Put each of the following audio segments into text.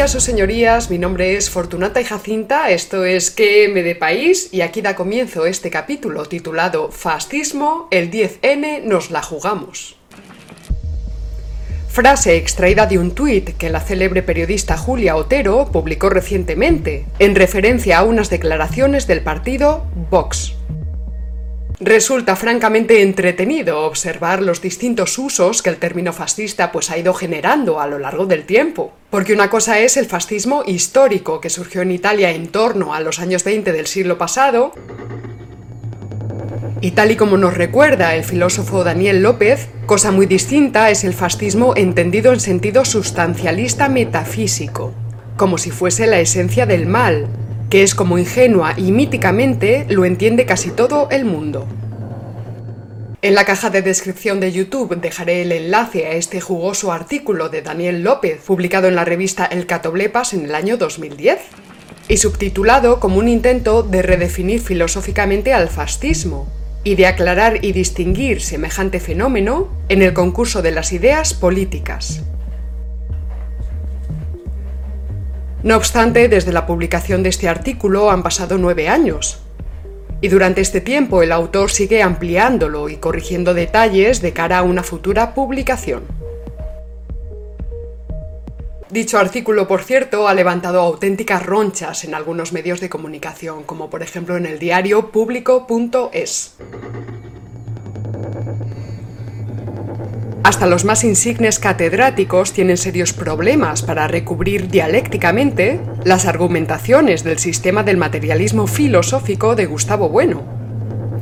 Días, señorías. Mi nombre es Fortunata y Jacinta. Esto es QM de País y aquí da comienzo este capítulo titulado Fascismo, el 10N nos la jugamos. Frase extraída de un tuit que la célebre periodista Julia Otero publicó recientemente, en referencia a unas declaraciones del partido Vox. Resulta francamente entretenido observar los distintos usos que el término fascista pues ha ido generando a lo largo del tiempo. Porque una cosa es el fascismo histórico que surgió en Italia en torno a los años 20 del siglo pasado, y tal y como nos recuerda el filósofo Daniel López, cosa muy distinta es el fascismo entendido en sentido sustancialista metafísico, como si fuese la esencia del mal, que es como ingenua y míticamente lo entiende casi todo el mundo. En la caja de descripción de YouTube dejaré el enlace a este jugoso artículo de Daniel López, publicado en la revista El Catoblepas en el año 2010, y subtitulado como un intento de redefinir filosóficamente al fascismo, y de aclarar y distinguir semejante fenómeno en el concurso de las ideas políticas. No obstante, desde la publicación de este artículo han pasado nueve años, y durante este tiempo el autor sigue ampliándolo y corrigiendo detalles de cara a una futura publicación. Dicho artículo, por cierto, ha levantado auténticas ronchas en algunos medios de comunicación, como por ejemplo en el diario público.es. Hasta los más insignes catedráticos tienen serios problemas para recubrir dialécticamente las argumentaciones del sistema del materialismo filosófico de Gustavo Bueno.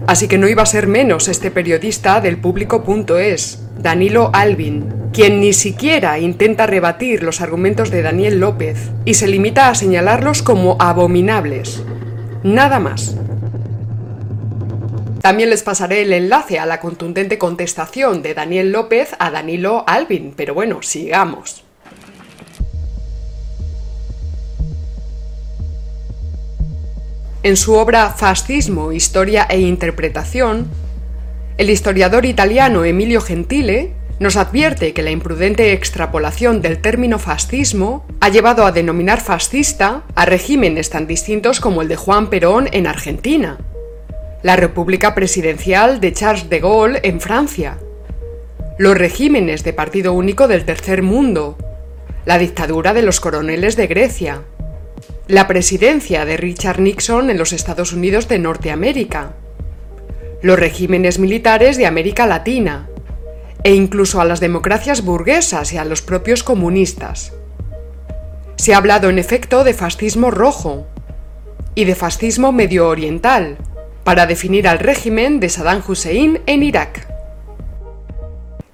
Así que no iba a ser menos este periodista del público.es, Danilo Alvin, quien ni siquiera intenta rebatir los argumentos de Daniel López y se limita a señalarlos como abominables. Nada más. También les pasaré el enlace a la contundente contestación de Daniel López a Danilo Alvin, pero bueno, sigamos. En su obra Fascismo, Historia e Interpretación, el historiador italiano Emilio Gentile nos advierte que la imprudente extrapolación del término fascismo ha llevado a denominar fascista a regímenes tan distintos como el de Juan Perón en Argentina, la República Presidencial de Charles de Gaulle en Francia, los regímenes de partido único del Tercer Mundo, la dictadura de los coroneles de Grecia, la presidencia de Richard Nixon en los Estados Unidos de Norteamérica, los regímenes militares de América Latina, e incluso a las democracias burguesas y a los propios comunistas. Se ha hablado en efecto de fascismo rojo y de fascismo medio oriental, para definir al régimen de Saddam Hussein en Irak.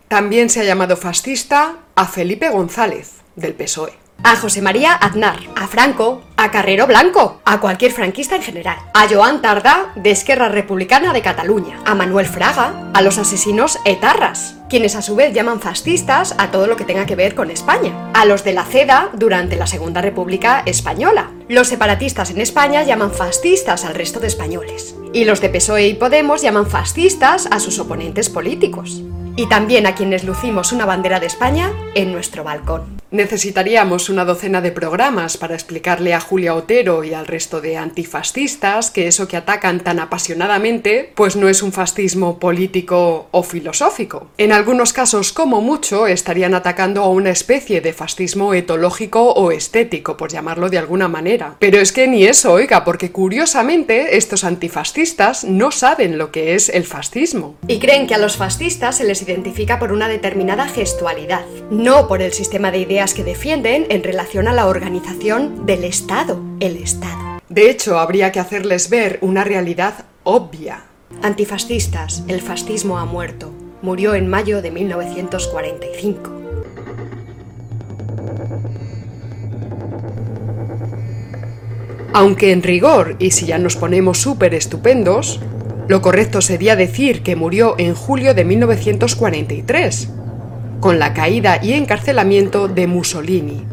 También se ha llamado fascista a Felipe González, del PSOE a José María Aznar, a Franco, a Carrero Blanco, a cualquier franquista en general, a Joan Tardá de Esquerra Republicana de Cataluña, a Manuel Fraga, a los asesinos etarras, quienes a su vez llaman fascistas a todo lo que tenga que ver con España, a los de la CEDA durante la Segunda República Española. Los separatistas en España llaman fascistas al resto de españoles, y los de PSOE y Podemos llaman fascistas a sus oponentes políticos. Y también a quienes lucimos una bandera de España en nuestro balcón. Necesitaríamos una docena de programas para explicarle a Julia Otero y al resto de antifascistas que eso que atacan tan apasionadamente pues no es un fascismo político o filosófico. En algunos casos, como mucho, estarían atacando a una especie de fascismo etológico o estético, por llamarlo de alguna manera. Pero es que ni eso, oiga, porque curiosamente estos antifascistas no saben lo que es el fascismo. Y creen que a los fascistas se les identifica por una determinada gestualidad, no por el sistema de ideas que defienden en relación a la organización del Estado, el Estado. De hecho, habría que hacerles ver una realidad obvia. Antifascistas, el fascismo ha muerto. Murió en mayo de 1945. Aunque en rigor, y si ya nos ponemos súper estupendos, lo correcto sería decir que murió en julio de 1943, con la caída y encarcelamiento de Mussolini.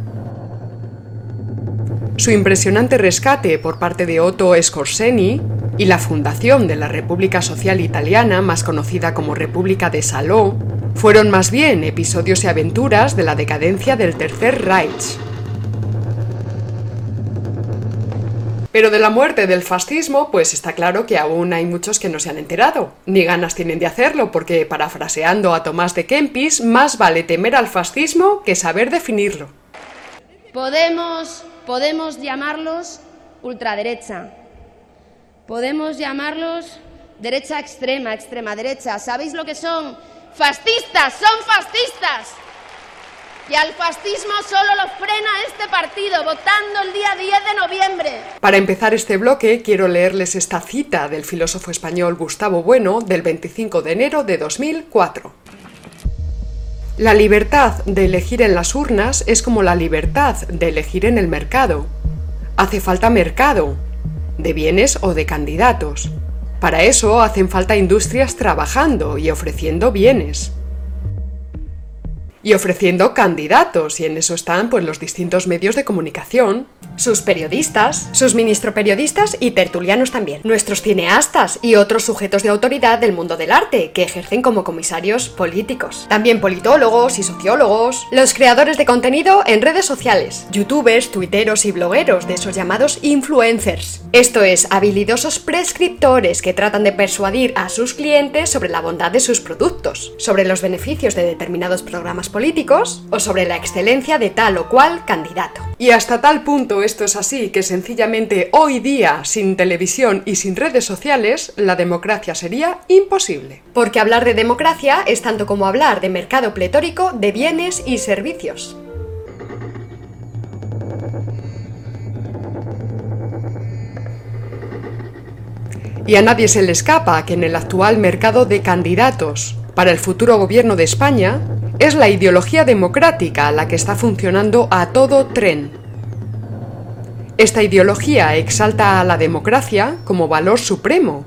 Su impresionante rescate por parte de Otto Scorseni y la fundación de la República Social Italiana, más conocida como República de Saló, fueron más bien episodios y aventuras de la decadencia del Tercer Reich. Pero de la muerte del fascismo, pues está claro que aún hay muchos que no se han enterado, ni ganas tienen de hacerlo, porque parafraseando a Tomás de Kempis, más vale temer al fascismo que saber definirlo. Podemos, podemos llamarlos ultraderecha, podemos llamarlos derecha extrema, extrema derecha. ¿Sabéis lo que son? Fascistas, son fascistas. Y al fascismo solo lo frena este partido, votando el día 10 de noviembre. Para empezar este bloque, quiero leerles esta cita del filósofo español Gustavo Bueno del 25 de enero de 2004. La libertad de elegir en las urnas es como la libertad de elegir en el mercado. Hace falta mercado, de bienes o de candidatos. Para eso hacen falta industrias trabajando y ofreciendo bienes y ofreciendo candidatos, y en eso están pues los distintos medios de comunicación, sus periodistas, sus ministro periodistas y tertulianos también, nuestros cineastas y otros sujetos de autoridad del mundo del arte que ejercen como comisarios políticos, también politólogos y sociólogos, los creadores de contenido en redes sociales, youtubers, tuiteros y blogueros de esos llamados influencers. Esto es, habilidosos prescriptores que tratan de persuadir a sus clientes sobre la bondad de sus productos, sobre los beneficios de determinados programas políticos o sobre la excelencia de tal o cual candidato. Y hasta tal punto esto es así que sencillamente hoy día, sin televisión y sin redes sociales, la democracia sería imposible. Porque hablar de democracia es tanto como hablar de mercado pletórico de bienes y servicios. Y a nadie se le escapa que en el actual mercado de candidatos para el futuro gobierno de España, es la ideología democrática la que está funcionando a todo tren. Esta ideología exalta a la democracia como valor supremo.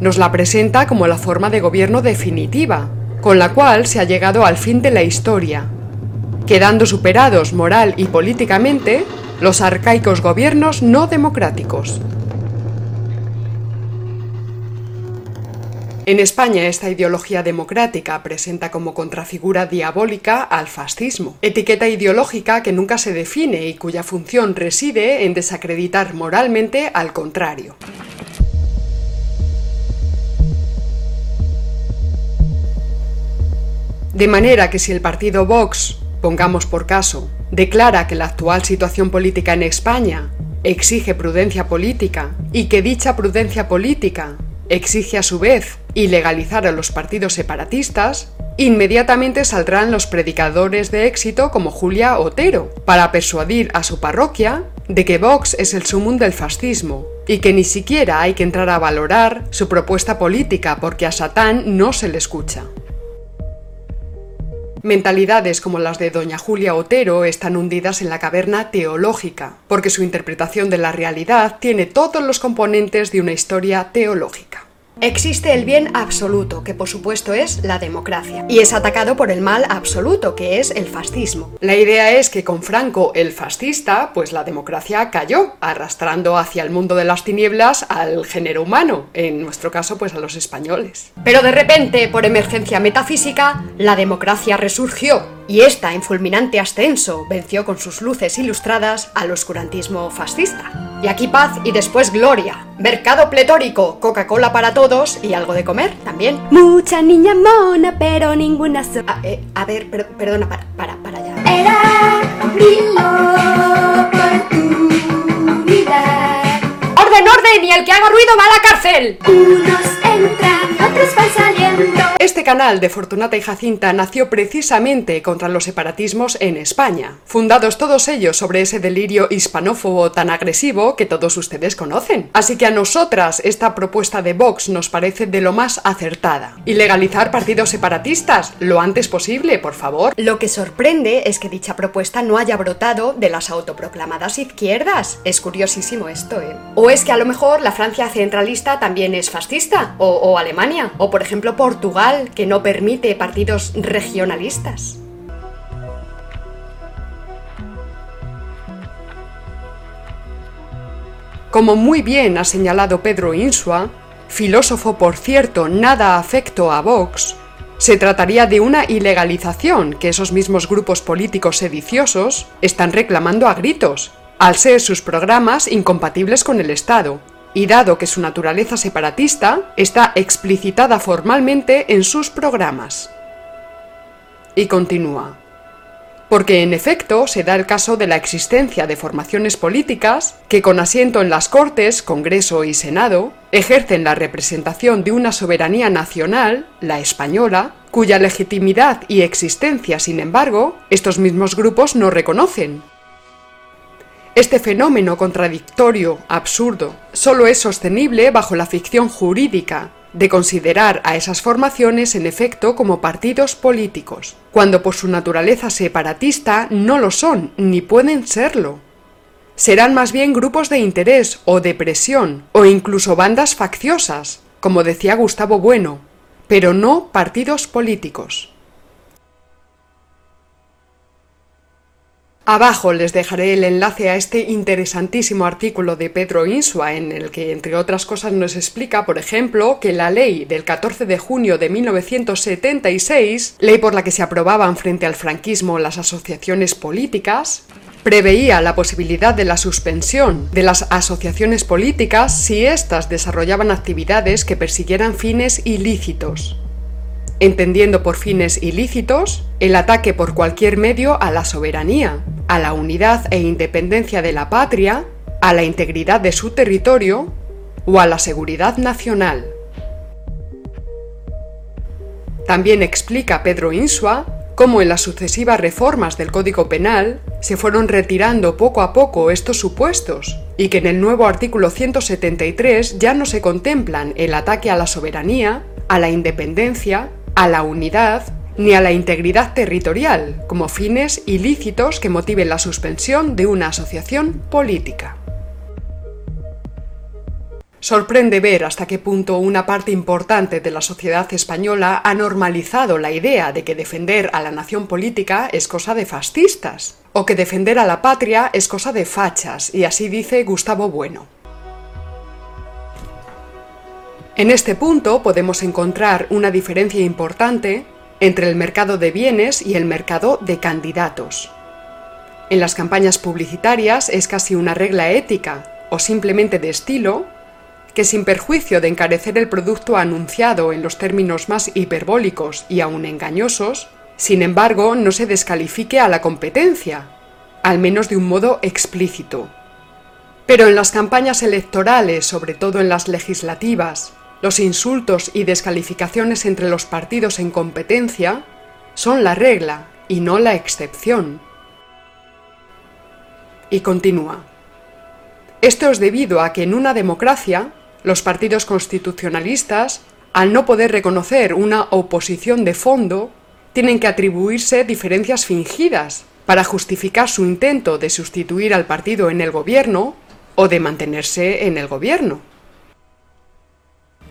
Nos la presenta como la forma de gobierno definitiva, con la cual se ha llegado al fin de la historia, quedando superados moral y políticamente los arcaicos gobiernos no democráticos. En España esta ideología democrática presenta como contrafigura diabólica al fascismo, etiqueta ideológica que nunca se define y cuya función reside en desacreditar moralmente al contrario. De manera que si el partido Vox, pongamos por caso, declara que la actual situación política en España exige prudencia política y que dicha prudencia política exige a su vez ilegalizar a los partidos separatistas, inmediatamente saldrán los predicadores de éxito como Julia Otero, para persuadir a su parroquia de que Vox es el sumum del fascismo y que ni siquiera hay que entrar a valorar su propuesta política porque a Satán no se le escucha. Mentalidades como las de doña Julia Otero están hundidas en la caverna teológica, porque su interpretación de la realidad tiene todos los componentes de una historia teológica. Existe el bien absoluto, que por supuesto es la democracia, y es atacado por el mal absoluto, que es el fascismo. La idea es que con Franco, el fascista, pues la democracia cayó, arrastrando hacia el mundo de las tinieblas al género humano, en nuestro caso pues a los españoles. Pero de repente, por emergencia metafísica, la democracia resurgió, y esta, en fulminante ascenso, venció con sus luces ilustradas al oscurantismo fascista. Y aquí paz y después gloria. Mercado pletórico, Coca-Cola para todos y algo de comer también. Mucha niña mona, pero ninguna so a, eh, a, ver, per perdona, para, para, para allá. Era mi oportunidad. ¡Orden, orden! Y el que haga ruido va a la cárcel. Unos entran, otros van saliendo. Este canal de Fortunata y Jacinta nació precisamente contra los separatismos en España, fundados todos ellos sobre ese delirio hispanófobo tan agresivo que todos ustedes conocen. Así que a nosotras esta propuesta de Vox nos parece de lo más acertada. Y legalizar partidos separatistas lo antes posible, por favor. Lo que sorprende es que dicha propuesta no haya brotado de las autoproclamadas izquierdas. Es curiosísimo esto, ¿eh? O es que a lo mejor la Francia centralista también es fascista, o, Alemania, o por ejemplo Portugal que no permite partidos regionalistas. Como muy bien ha señalado Pedro Insua, filósofo por cierto nada afecto a Vox, se trataría de una ilegalización que esos mismos grupos políticos sediciosos están reclamando a gritos, al ser sus programas incompatibles con el Estado, y dado que su naturaleza separatista está explicitada formalmente en sus programas. Y continúa. Porque en efecto se da el caso de la existencia de formaciones políticas que con asiento en las Cortes, Congreso y Senado ejercen la representación de una soberanía nacional, la española, cuya legitimidad y existencia, sin embargo, estos mismos grupos no reconocen, este fenómeno contradictorio, absurdo, solo es sostenible bajo la ficción jurídica de considerar a esas formaciones en efecto como partidos políticos, cuando por su naturaleza separatista no lo son ni pueden serlo. Serán más bien grupos de interés o de presión o incluso bandas facciosas, como decía Gustavo Bueno, pero no partidos políticos. Abajo les dejaré el enlace a este interesantísimo artículo de Pedro Insua en el que, entre otras cosas, nos explica, por ejemplo, que la ley del 14 de junio de 1976, ley por la que se aprobaban frente al franquismo las asociaciones políticas, preveía la posibilidad de la suspensión de las asociaciones políticas si éstas desarrollaban actividades que persiguieran fines ilícitos entendiendo por fines ilícitos el ataque por cualquier medio a la soberanía, a la unidad e independencia de la patria, a la integridad de su territorio o a la seguridad nacional. También explica Pedro Insua cómo en las sucesivas reformas del Código Penal se fueron retirando poco a poco estos supuestos y que en el nuevo artículo 173 ya no se contemplan el ataque a la soberanía, a la independencia, a la unidad ni a la integridad territorial como fines ilícitos que motiven la suspensión de una asociación política. Sorprende ver hasta qué punto una parte importante de la sociedad española ha normalizado la idea de que defender a la nación política es cosa de fascistas, o que defender a la patria es cosa de fachas, y así dice Gustavo Bueno. En este punto podemos encontrar una diferencia importante entre el mercado de bienes y el mercado de candidatos. En las campañas publicitarias es casi una regla ética o simplemente de estilo que sin perjuicio de encarecer el producto anunciado en los términos más hiperbólicos y aún engañosos, sin embargo no se descalifique a la competencia, al menos de un modo explícito. Pero en las campañas electorales, sobre todo en las legislativas, los insultos y descalificaciones entre los partidos en competencia son la regla y no la excepción. Y continúa. Esto es debido a que en una democracia, los partidos constitucionalistas, al no poder reconocer una oposición de fondo, tienen que atribuirse diferencias fingidas para justificar su intento de sustituir al partido en el gobierno o de mantenerse en el gobierno.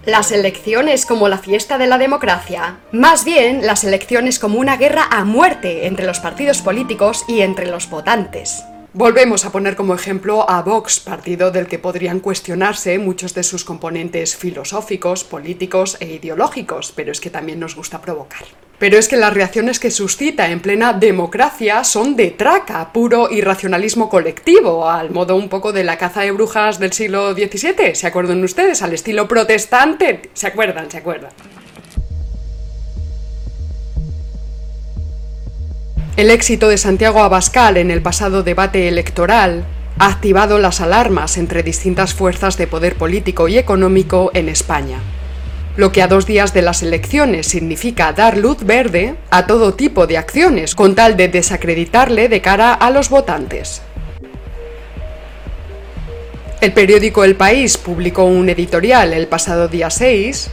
Las elecciones como la fiesta de la democracia. Más bien, las elecciones como una guerra a muerte entre los partidos políticos y entre los votantes. Volvemos a poner como ejemplo a Vox, partido del que podrían cuestionarse muchos de sus componentes filosóficos, políticos e ideológicos, pero es que también nos gusta provocar. Pero es que las reacciones que suscita en plena democracia son de traca, puro irracionalismo colectivo, al modo un poco de la caza de brujas del siglo XVII, ¿se acuerdan ustedes? Al estilo protestante, ¿se acuerdan? ¿Se acuerdan? El éxito de Santiago Abascal en el pasado debate electoral ha activado las alarmas entre distintas fuerzas de poder político y económico en España lo que a dos días de las elecciones significa dar luz verde a todo tipo de acciones con tal de desacreditarle de cara a los votantes. El periódico El País publicó un editorial el pasado día 6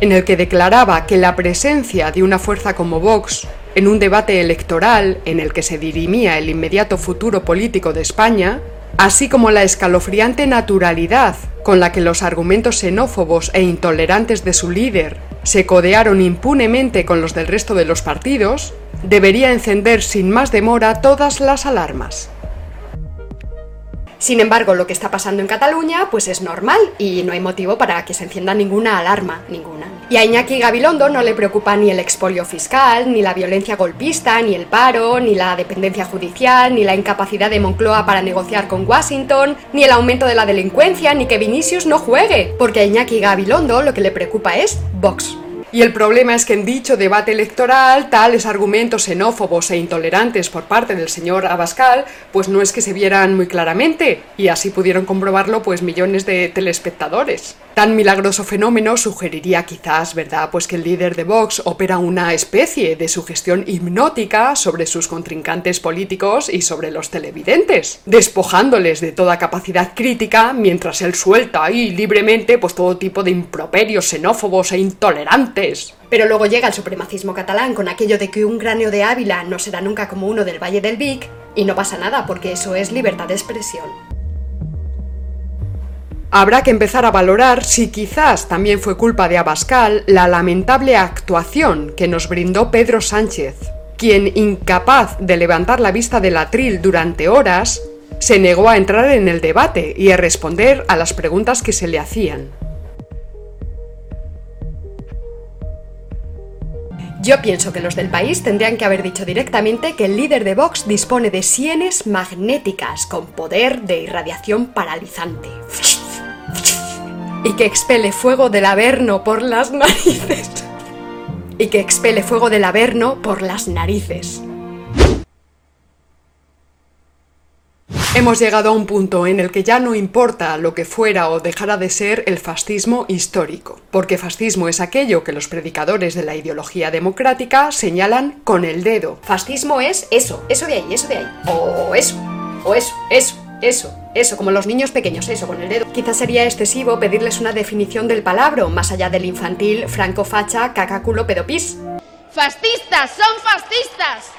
en el que declaraba que la presencia de una fuerza como Vox en un debate electoral en el que se dirimía el inmediato futuro político de España así como la escalofriante naturalidad con la que los argumentos xenófobos e intolerantes de su líder se codearon impunemente con los del resto de los partidos, debería encender sin más demora todas las alarmas. Sin embargo, lo que está pasando en Cataluña pues es normal y no hay motivo para que se encienda ninguna alarma, ninguna. Y a Iñaki Gabilondo no le preocupa ni el expolio fiscal, ni la violencia golpista, ni el paro, ni la dependencia judicial, ni la incapacidad de Moncloa para negociar con Washington, ni el aumento de la delincuencia, ni que Vinicius no juegue, porque a Iñaki Gabilondo lo que le preocupa es Vox. Y el problema es que en dicho debate electoral, tales argumentos xenófobos e intolerantes por parte del señor Abascal, pues no es que se vieran muy claramente, y así pudieron comprobarlo pues millones de telespectadores. Tan milagroso fenómeno sugeriría quizás, ¿verdad?, pues que el líder de Vox opera una especie de sugestión hipnótica sobre sus contrincantes políticos y sobre los televidentes, despojándoles de toda capacidad crítica mientras él suelta ahí libremente pues todo tipo de improperios xenófobos e intolerantes. Pero luego llega el supremacismo catalán con aquello de que un grano de Ávila no será nunca como uno del Valle del Vic, y no pasa nada porque eso es libertad de expresión. Habrá que empezar a valorar si quizás también fue culpa de Abascal la lamentable actuación que nos brindó Pedro Sánchez, quien, incapaz de levantar la vista del atril durante horas, se negó a entrar en el debate y a responder a las preguntas que se le hacían. Yo pienso que los del país tendrían que haber dicho directamente que el líder de Vox dispone de sienes magnéticas con poder de irradiación paralizante. Y que expele fuego del averno por las narices. Y que expele fuego del averno por las narices. Hemos llegado a un punto en el que ya no importa lo que fuera o dejara de ser el fascismo histórico, porque fascismo es aquello que los predicadores de la ideología democrática señalan con el dedo. Fascismo es eso, eso de ahí, eso de ahí. O eso, o eso, eso, eso, eso, como los niños pequeños, eso, con el dedo. Quizás sería excesivo pedirles una definición del palabra, más allá del infantil, franco facha, cacaculo, pedopis. Fascistas, son fascistas.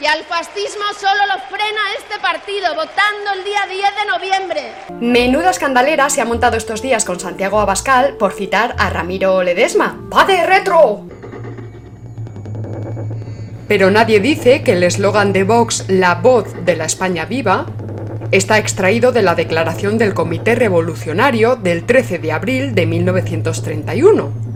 Y al fascismo solo lo frena este partido, votando el día 10 de noviembre. Menuda escandalera se ha montado estos días con Santiago Abascal por citar a Ramiro Ledesma. ¡Va de retro! Pero nadie dice que el eslogan de Vox, la voz de la España viva, está extraído de la declaración del Comité Revolucionario del 13 de abril de 1931.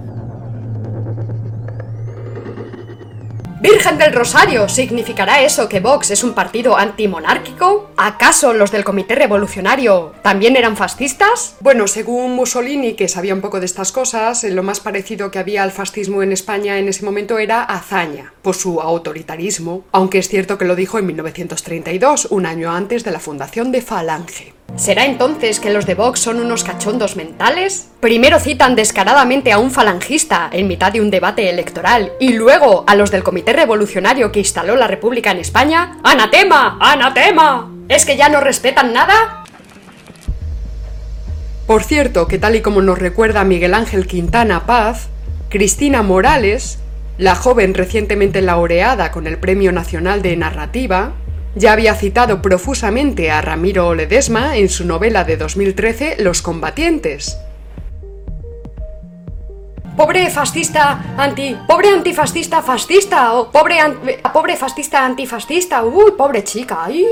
Virgen del Rosario, ¿significará eso que Vox es un partido antimonárquico? ¿Acaso los del Comité Revolucionario también eran fascistas? Bueno, según Mussolini, que sabía un poco de estas cosas, lo más parecido que había al fascismo en España en ese momento era hazaña, por su autoritarismo, aunque es cierto que lo dijo en 1932, un año antes de la fundación de Falange. ¿Será entonces que los de Vox son unos cachondos mentales? Primero citan descaradamente a un falangista en mitad de un debate electoral y luego a los del Comité Revolucionario que instaló la República en España. ¡Anatema! ¡Anatema! ¿Es que ya no respetan nada? Por cierto, que tal y como nos recuerda Miguel Ángel Quintana Paz, Cristina Morales, la joven recientemente laureada con el Premio Nacional de Narrativa, ya había citado profusamente a Ramiro Ledesma en su novela de 2013 Los combatientes. Pobre fascista anti. Pobre antifascista fascista. O pobre, pobre fascista antifascista. Uy, pobre chica. Ay.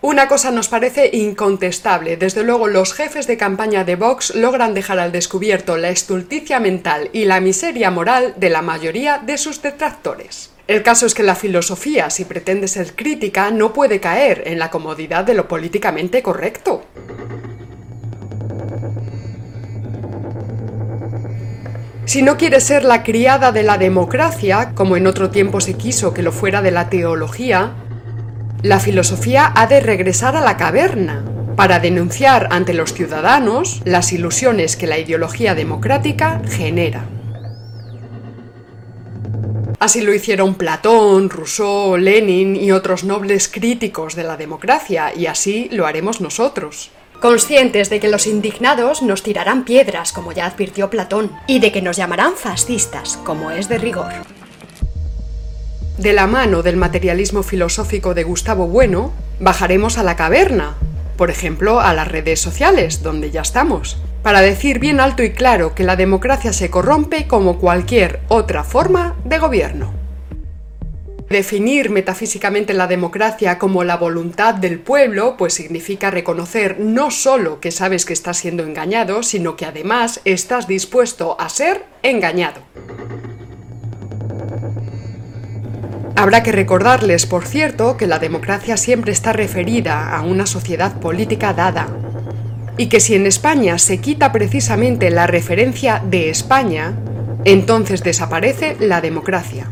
Una cosa nos parece incontestable. Desde luego, los jefes de campaña de Vox logran dejar al descubierto la estulticia mental y la miseria moral de la mayoría de sus detractores. El caso es que la filosofía, si pretende ser crítica, no puede caer en la comodidad de lo políticamente correcto. Si no quiere ser la criada de la democracia, como en otro tiempo se quiso que lo fuera de la teología, la filosofía ha de regresar a la caverna para denunciar ante los ciudadanos las ilusiones que la ideología democrática genera. Así lo hicieron Platón, Rousseau, Lenin y otros nobles críticos de la democracia, y así lo haremos nosotros. Conscientes de que los indignados nos tirarán piedras, como ya advirtió Platón, y de que nos llamarán fascistas, como es de rigor. De la mano del materialismo filosófico de Gustavo Bueno, bajaremos a la caverna, por ejemplo, a las redes sociales, donde ya estamos, para decir bien alto y claro que la democracia se corrompe como cualquier otra forma de gobierno. Definir metafísicamente la democracia como la voluntad del pueblo, pues significa reconocer no solo que sabes que estás siendo engañado, sino que además estás dispuesto a ser engañado. Habrá que recordarles, por cierto, que la democracia siempre está referida a una sociedad política dada, y que si en España se quita precisamente la referencia de España, entonces desaparece la democracia.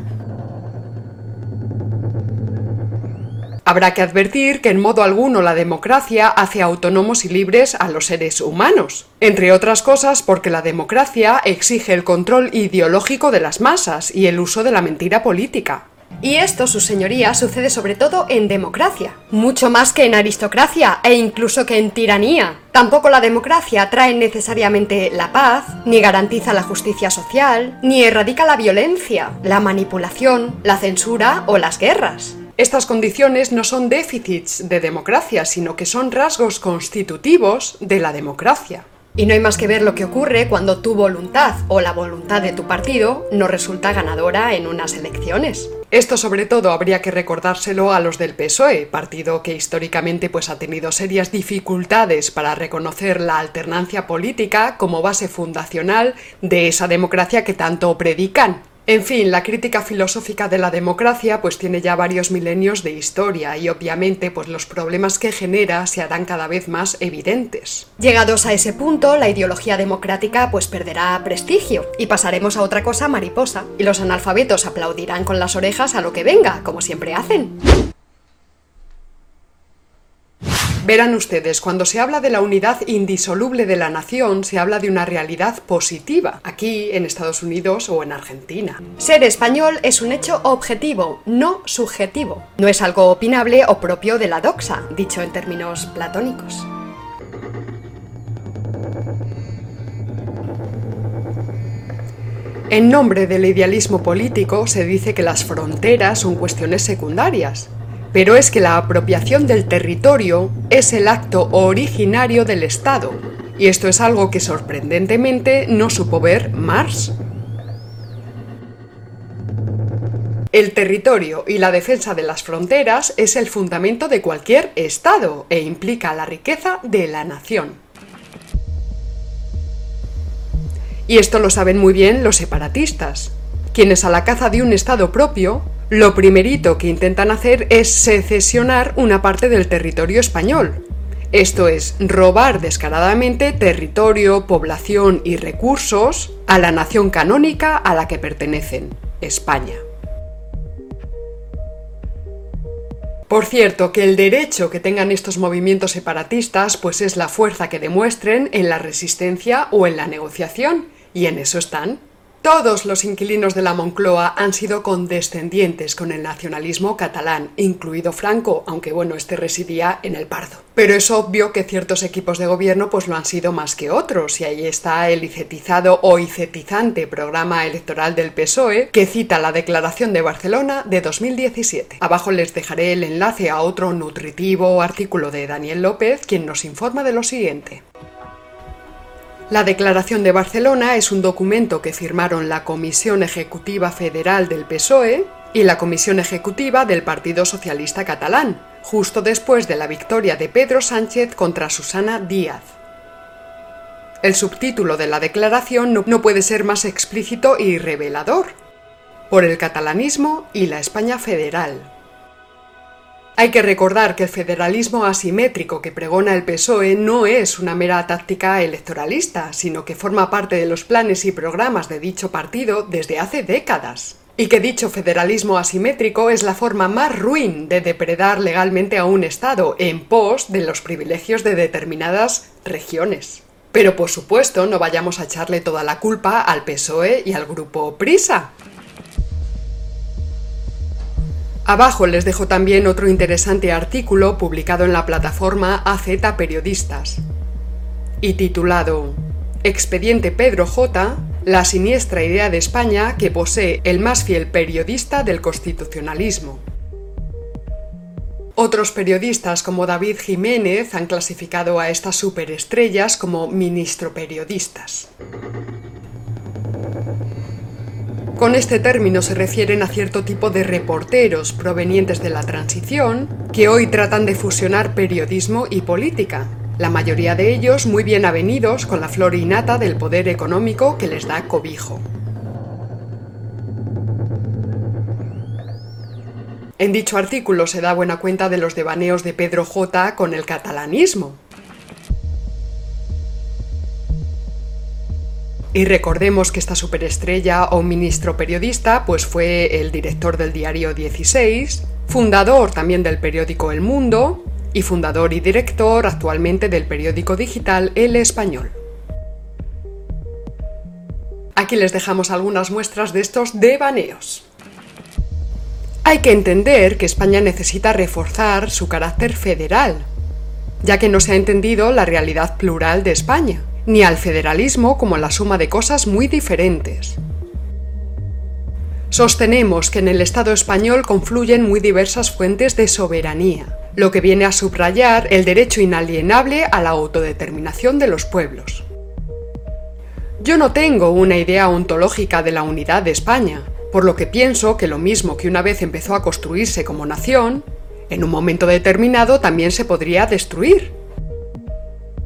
Habrá que advertir que en modo alguno la democracia hace autónomos y libres a los seres humanos, entre otras cosas porque la democracia exige el control ideológico de las masas y el uso de la mentira política. Y esto, sus señorías, sucede sobre todo en democracia, mucho más que en aristocracia e incluso que en tiranía. Tampoco la democracia trae necesariamente la paz, ni garantiza la justicia social, ni erradica la violencia, la manipulación, la censura o las guerras. Estas condiciones no son déficits de democracia, sino que son rasgos constitutivos de la democracia. Y no hay más que ver lo que ocurre cuando tu voluntad o la voluntad de tu partido no resulta ganadora en unas elecciones. Esto sobre todo habría que recordárselo a los del PSOE, partido que históricamente pues ha tenido serias dificultades para reconocer la alternancia política como base fundacional de esa democracia que tanto predican. En fin, la crítica filosófica de la democracia pues tiene ya varios milenios de historia y obviamente pues los problemas que genera se harán cada vez más evidentes. Llegados a ese punto, la ideología democrática pues perderá prestigio y pasaremos a otra cosa mariposa y los analfabetos aplaudirán con las orejas a lo que venga, como siempre hacen. Verán ustedes, cuando se habla de la unidad indisoluble de la nación, se habla de una realidad positiva, aquí en Estados Unidos o en Argentina. Ser español es un hecho objetivo, no subjetivo. No es algo opinable o propio de la doxa, dicho en términos platónicos. En nombre del idealismo político se dice que las fronteras son cuestiones secundarias, pero es que la apropiación del territorio es el acto originario del Estado, y esto es algo que sorprendentemente no supo ver Marx. El territorio y la defensa de las fronteras es el fundamento de cualquier Estado e implica la riqueza de la nación. Y esto lo saben muy bien los separatistas, quienes a la caza de un Estado propio lo primerito que intentan hacer es secesionar una parte del territorio español. Esto es, robar descaradamente territorio, población y recursos a la nación canónica a la que pertenecen, España. Por cierto, que el derecho que tengan estos movimientos separatistas pues es la fuerza que demuestren en la resistencia o en la negociación, y en eso están. Todos los inquilinos de la Moncloa han sido condescendientes con el nacionalismo catalán, incluido Franco, aunque bueno, este residía en el Pardo. Pero es obvio que ciertos equipos de gobierno pues lo han sido más que otros, y ahí está el icetizado o icetizante programa electoral del PSOE, que cita la Declaración de Barcelona de 2017. Abajo les dejaré el enlace a otro nutritivo artículo de Daniel López, quien nos informa de lo siguiente. La Declaración de Barcelona es un documento que firmaron la Comisión Ejecutiva Federal del PSOE y la Comisión Ejecutiva del Partido Socialista Catalán, justo después de la victoria de Pedro Sánchez contra Susana Díaz. El subtítulo de la declaración no puede ser más explícito y revelador. Por el catalanismo y la España federal. Hay que recordar que el federalismo asimétrico que pregona el PSOE no es una mera táctica electoralista, sino que forma parte de los planes y programas de dicho partido desde hace décadas. Y que dicho federalismo asimétrico es la forma más ruin de depredar legalmente a un Estado en pos de los privilegios de determinadas regiones. Pero por supuesto no vayamos a echarle toda la culpa al PSOE y al grupo Prisa. Abajo les dejo también otro interesante artículo publicado en la plataforma AZ Periodistas y titulado Expediente Pedro J. La siniestra idea de España que posee el más fiel periodista del constitucionalismo. Otros periodistas como David Jiménez han clasificado a estas superestrellas como ministro periodistas. Con este término se refieren a cierto tipo de reporteros provenientes de la transición que hoy tratan de fusionar periodismo y política, la mayoría de ellos muy bien avenidos con la flor innata del poder económico que les da cobijo. En dicho artículo se da buena cuenta de los devaneos de Pedro J con el catalanismo. Y recordemos que esta superestrella o ministro periodista pues fue el director del diario 16, fundador también del periódico El Mundo y fundador y director actualmente del periódico digital El Español. Aquí les dejamos algunas muestras de estos devaneos. Hay que entender que España necesita reforzar su carácter federal, ya que no se ha entendido la realidad plural de España, ni al federalismo como la suma de cosas muy diferentes. Sostenemos que en el Estado español confluyen muy diversas fuentes de soberanía, lo que viene a subrayar el derecho inalienable a la autodeterminación de los pueblos. Yo no tengo una idea ontológica de la unidad de España, por lo que pienso que lo mismo que una vez empezó a construirse como nación, en un momento determinado también se podría destruir.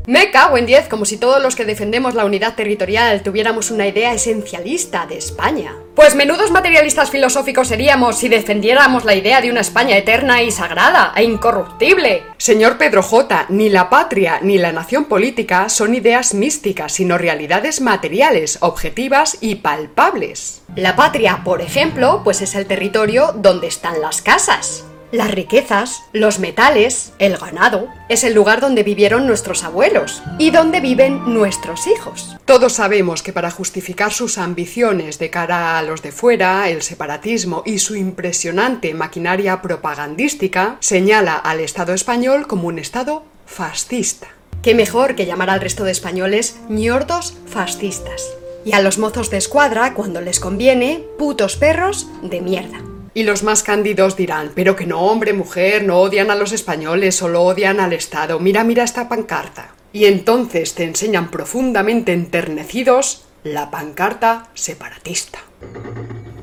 Me cago en 10, como si todos los que defendemos la unidad territorial tuviéramos una idea esencialista de España. Pues menudos materialistas filosóficos seríamos si defendiéramos la idea de una España eterna y sagrada e incorruptible. Señor Pedro J, ni la patria ni la nación política son ideas místicas, sino realidades materiales, objetivas y palpables. La patria, por ejemplo, pues es el territorio donde están las casas. Las riquezas, los metales, el ganado, es el lugar donde vivieron nuestros abuelos y donde viven nuestros hijos. Todos sabemos que para justificar sus ambiciones de cara a los de fuera, el separatismo y su impresionante maquinaria propagandística señala al Estado español como un Estado fascista. Qué mejor que llamar al resto de españoles ñordos fascistas. Y a los mozos de escuadra, cuando les conviene, putos perros de mierda. Y los más cándidos dirán, pero que no, hombre, mujer, no odian a los españoles, solo odian al Estado. Mira, mira esta pancarta. Y entonces te enseñan profundamente enternecidos la pancarta separatista.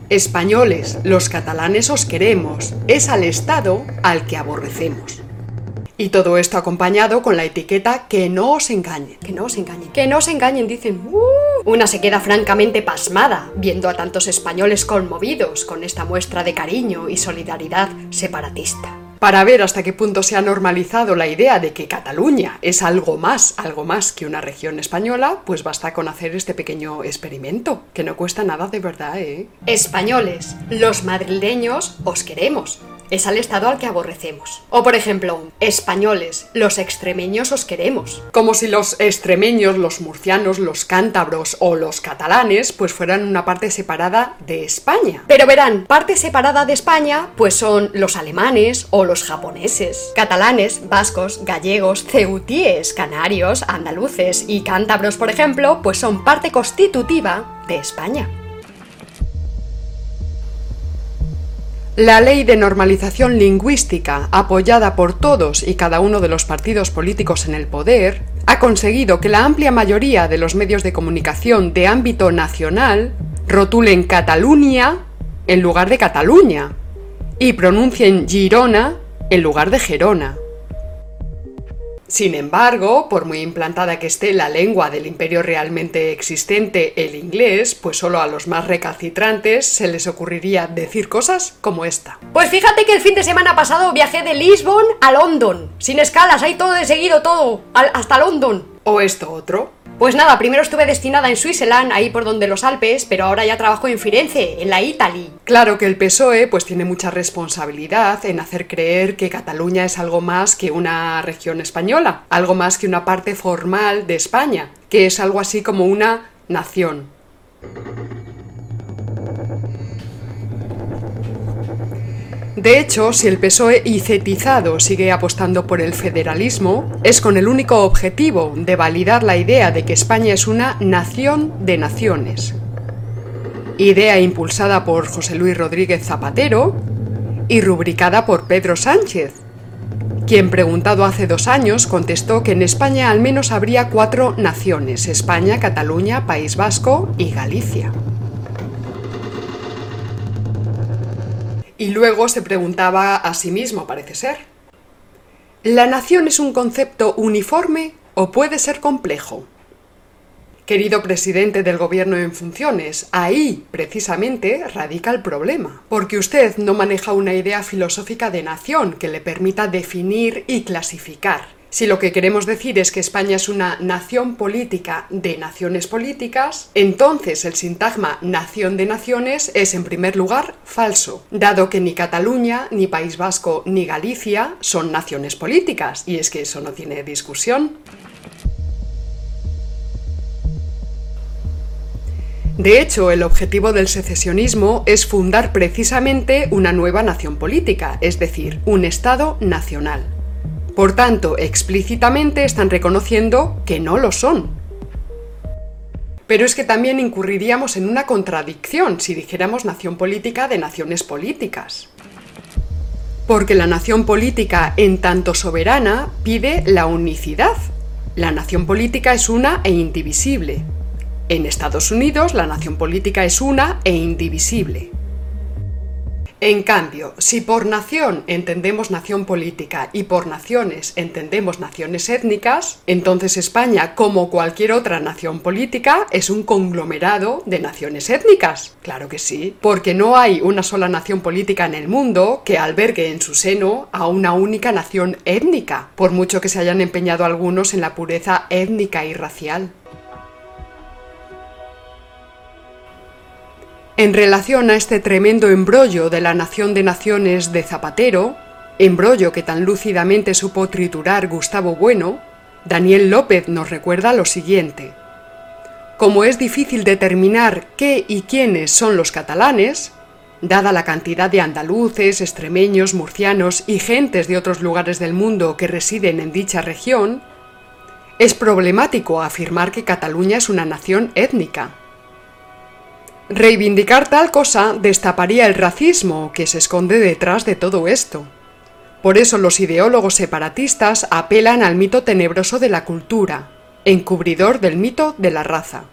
Españoles, los catalanes os queremos, es al Estado al que aborrecemos. Y todo esto acompañado con la etiqueta que no os engañen. Que no os engañen. Que no os engañen, dicen. "Uh". Una se queda francamente pasmada viendo a tantos españoles conmovidos con esta muestra de cariño y solidaridad separatista. Para ver hasta qué punto se ha normalizado la idea de que Cataluña es algo más, algo más que una región española, pues basta con hacer este pequeño experimento, que no cuesta nada de verdad, ¿eh? Españoles, los madrileños os queremos. Es al Estado al que aborrecemos. O por ejemplo, españoles, los extremeños os queremos. Como si los extremeños, los murcianos, los cántabros o los catalanes pues fueran una parte separada de España. Pero verán, parte separada de España pues son los alemanes o los japoneses. Catalanes, vascos, gallegos, ceutíes, canarios, andaluces y cántabros, por ejemplo, pues son parte constitutiva de España. La ley de normalización lingüística, apoyada por todos y cada uno de los partidos políticos en el poder, ha conseguido que la amplia mayoría de los medios de comunicación de ámbito nacional rotulen Cataluña en lugar de Cataluña y pronuncien Girona en lugar de Gerona. Sin embargo, por muy implantada que esté la lengua del imperio realmente existente, el inglés, pues solo a los más recalcitrantes se les ocurriría decir cosas como esta. Pues fíjate que el fin de semana pasado viajé de Lisbon a London. Sin escalas, ahí todo de seguido, todo. hasta London. O esto otro. Pues nada, primero estuve destinada en Switzerland, ahí por donde los Alpes, pero ahora ya trabajo en Firenze, en la Italy. Claro que el PSOE pues tiene mucha responsabilidad en hacer creer que Cataluña es algo más que una región española, algo más que una parte formal de España, que es algo así como una nación. De hecho, si el PSOE icetizado sigue apostando por el federalismo, es con el único objetivo de validar la idea de que España es una nación de naciones. Idea impulsada por José Luis Rodríguez Zapatero y rubricada por Pedro Sánchez, quien preguntado hace dos años contestó que en España al menos habría cuatro naciones, España, Cataluña, País Vasco y Galicia. Y luego se preguntaba a sí mismo, parece ser. ¿La nación es un concepto uniforme o puede ser complejo? Querido presidente del gobierno en funciones, ahí precisamente radica el problema, porque usted no maneja una idea filosófica de nación que le permita definir y clasificar. Si lo que queremos decir es que España es una nación política de naciones políticas, entonces el sintagma nación de naciones es en primer lugar falso, dado que ni Cataluña, ni País Vasco, ni Galicia son naciones políticas, y es que eso no tiene discusión. De hecho, el objetivo del secesionismo es fundar precisamente una nueva nación política, es decir, un Estado nacional. Por tanto, explícitamente están reconociendo que no lo son. Pero es que también incurriríamos en una contradicción si dijéramos nación política de naciones políticas. Porque la nación política, en tanto soberana, pide la unicidad. La nación política es una e indivisible. En Estados Unidos la nación política es una e indivisible. En cambio, si por nación entendemos nación política y por naciones entendemos naciones étnicas, entonces España, como cualquier otra nación política, es un conglomerado de naciones étnicas. Claro que sí, porque no hay una sola nación política en el mundo que albergue en su seno a una única nación étnica, por mucho que se hayan empeñado algunos en la pureza étnica y racial. En relación a este tremendo embrollo de la nación de naciones de Zapatero, embrollo que tan lúcidamente supo triturar Gustavo Bueno, Daniel López nos recuerda lo siguiente. Como es difícil determinar qué y quiénes son los catalanes, dada la cantidad de andaluces, extremeños, murcianos y gentes de otros lugares del mundo que residen en dicha región, es problemático afirmar que Cataluña es una nación étnica. Reivindicar tal cosa destaparía el racismo que se esconde detrás de todo esto. Por eso los ideólogos separatistas apelan al mito tenebroso de la cultura, encubridor del mito de la raza.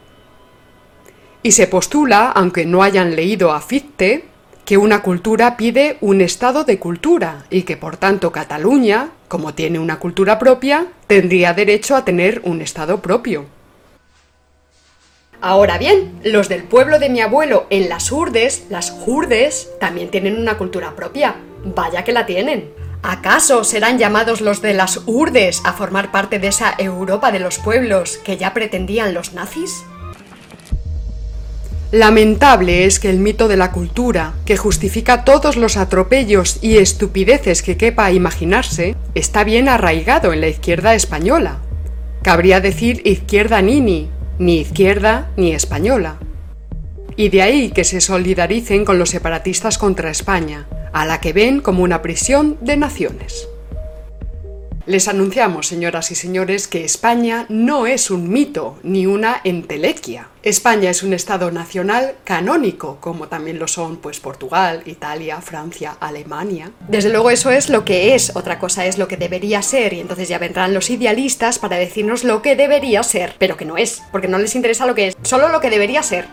Y se postula, aunque no hayan leído a Fichte, que una cultura pide un estado de cultura y que por tanto Cataluña, como tiene una cultura propia, tendría derecho a tener un estado propio. Ahora bien, los del pueblo de mi abuelo en las Urdes, las Jurdes, también tienen una cultura propia. Vaya que la tienen. ¿Acaso serán llamados los de las Urdes a formar parte de esa Europa de los pueblos que ya pretendían los nazis? Lamentable es que el mito de la cultura, que justifica todos los atropellos y estupideces que quepa imaginarse, está bien arraigado en la izquierda española. Cabría decir izquierda nini, ni izquierda ni española. Y de ahí que se solidaricen con los separatistas contra España, a la que ven como una prisión de naciones. Les anunciamos, señoras y señores, que España no es un mito ni una entelequia. España es un Estado nacional canónico, como también lo son pues Portugal, Italia, Francia, Alemania. Desde luego eso es lo que es, otra cosa es lo que debería ser, y entonces ya vendrán los idealistas para decirnos lo que debería ser, pero que no es, porque no les interesa lo que es, solo lo que debería ser.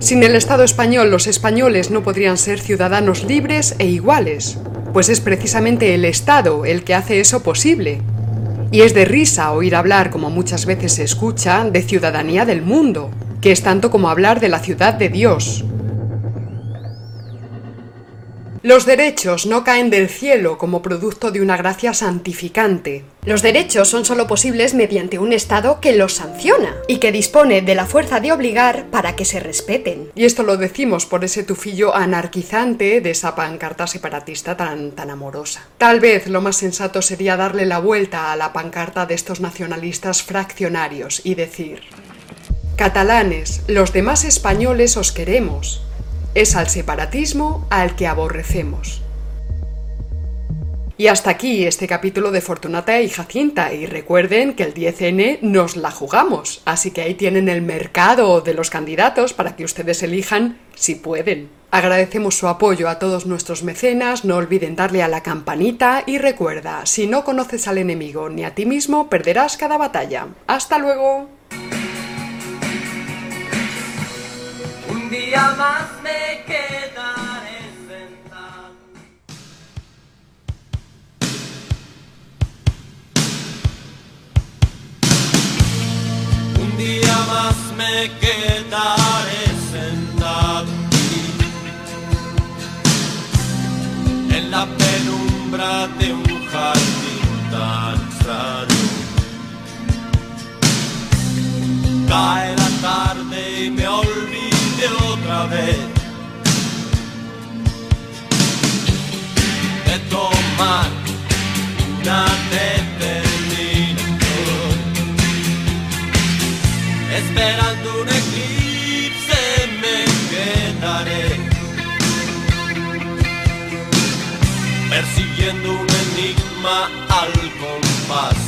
Sin el Estado español los españoles no podrían ser ciudadanos libres e iguales, pues es precisamente el Estado el que hace eso posible. Y es de risa oír hablar, como muchas veces se escucha, de ciudadanía del mundo, que es tanto como hablar de la ciudad de Dios, los derechos no caen del cielo como producto de una gracia santificante. Los derechos son solo posibles mediante un Estado que los sanciona y que dispone de la fuerza de obligar para que se respeten. Y esto lo decimos por ese tufillo anarquizante de esa pancarta separatista tan, tan amorosa. Tal vez lo más sensato sería darle la vuelta a la pancarta de estos nacionalistas fraccionarios y decir, Catalanes, los demás españoles os queremos, es al separatismo al que aborrecemos. Y hasta aquí este capítulo de Fortunata y Jacinta. Y recuerden que el 10N nos la jugamos. Así que ahí tienen el mercado de los candidatos para que ustedes elijan si pueden. Agradecemos su apoyo a todos nuestros mecenas, no olviden darle a la campanita y recuerda, si no conoces al enemigo ni a ti mismo, perderás cada batalla. ¡Hasta luego! Un día día más me quedaré sentado. Un día más me quedaré sentado en la penumbra de un jardín tan extraño. Cae la tarde y me olvide vez de tomar una determinación. Esperando un eclipse me quedaré Persiguiendo un enigma al compás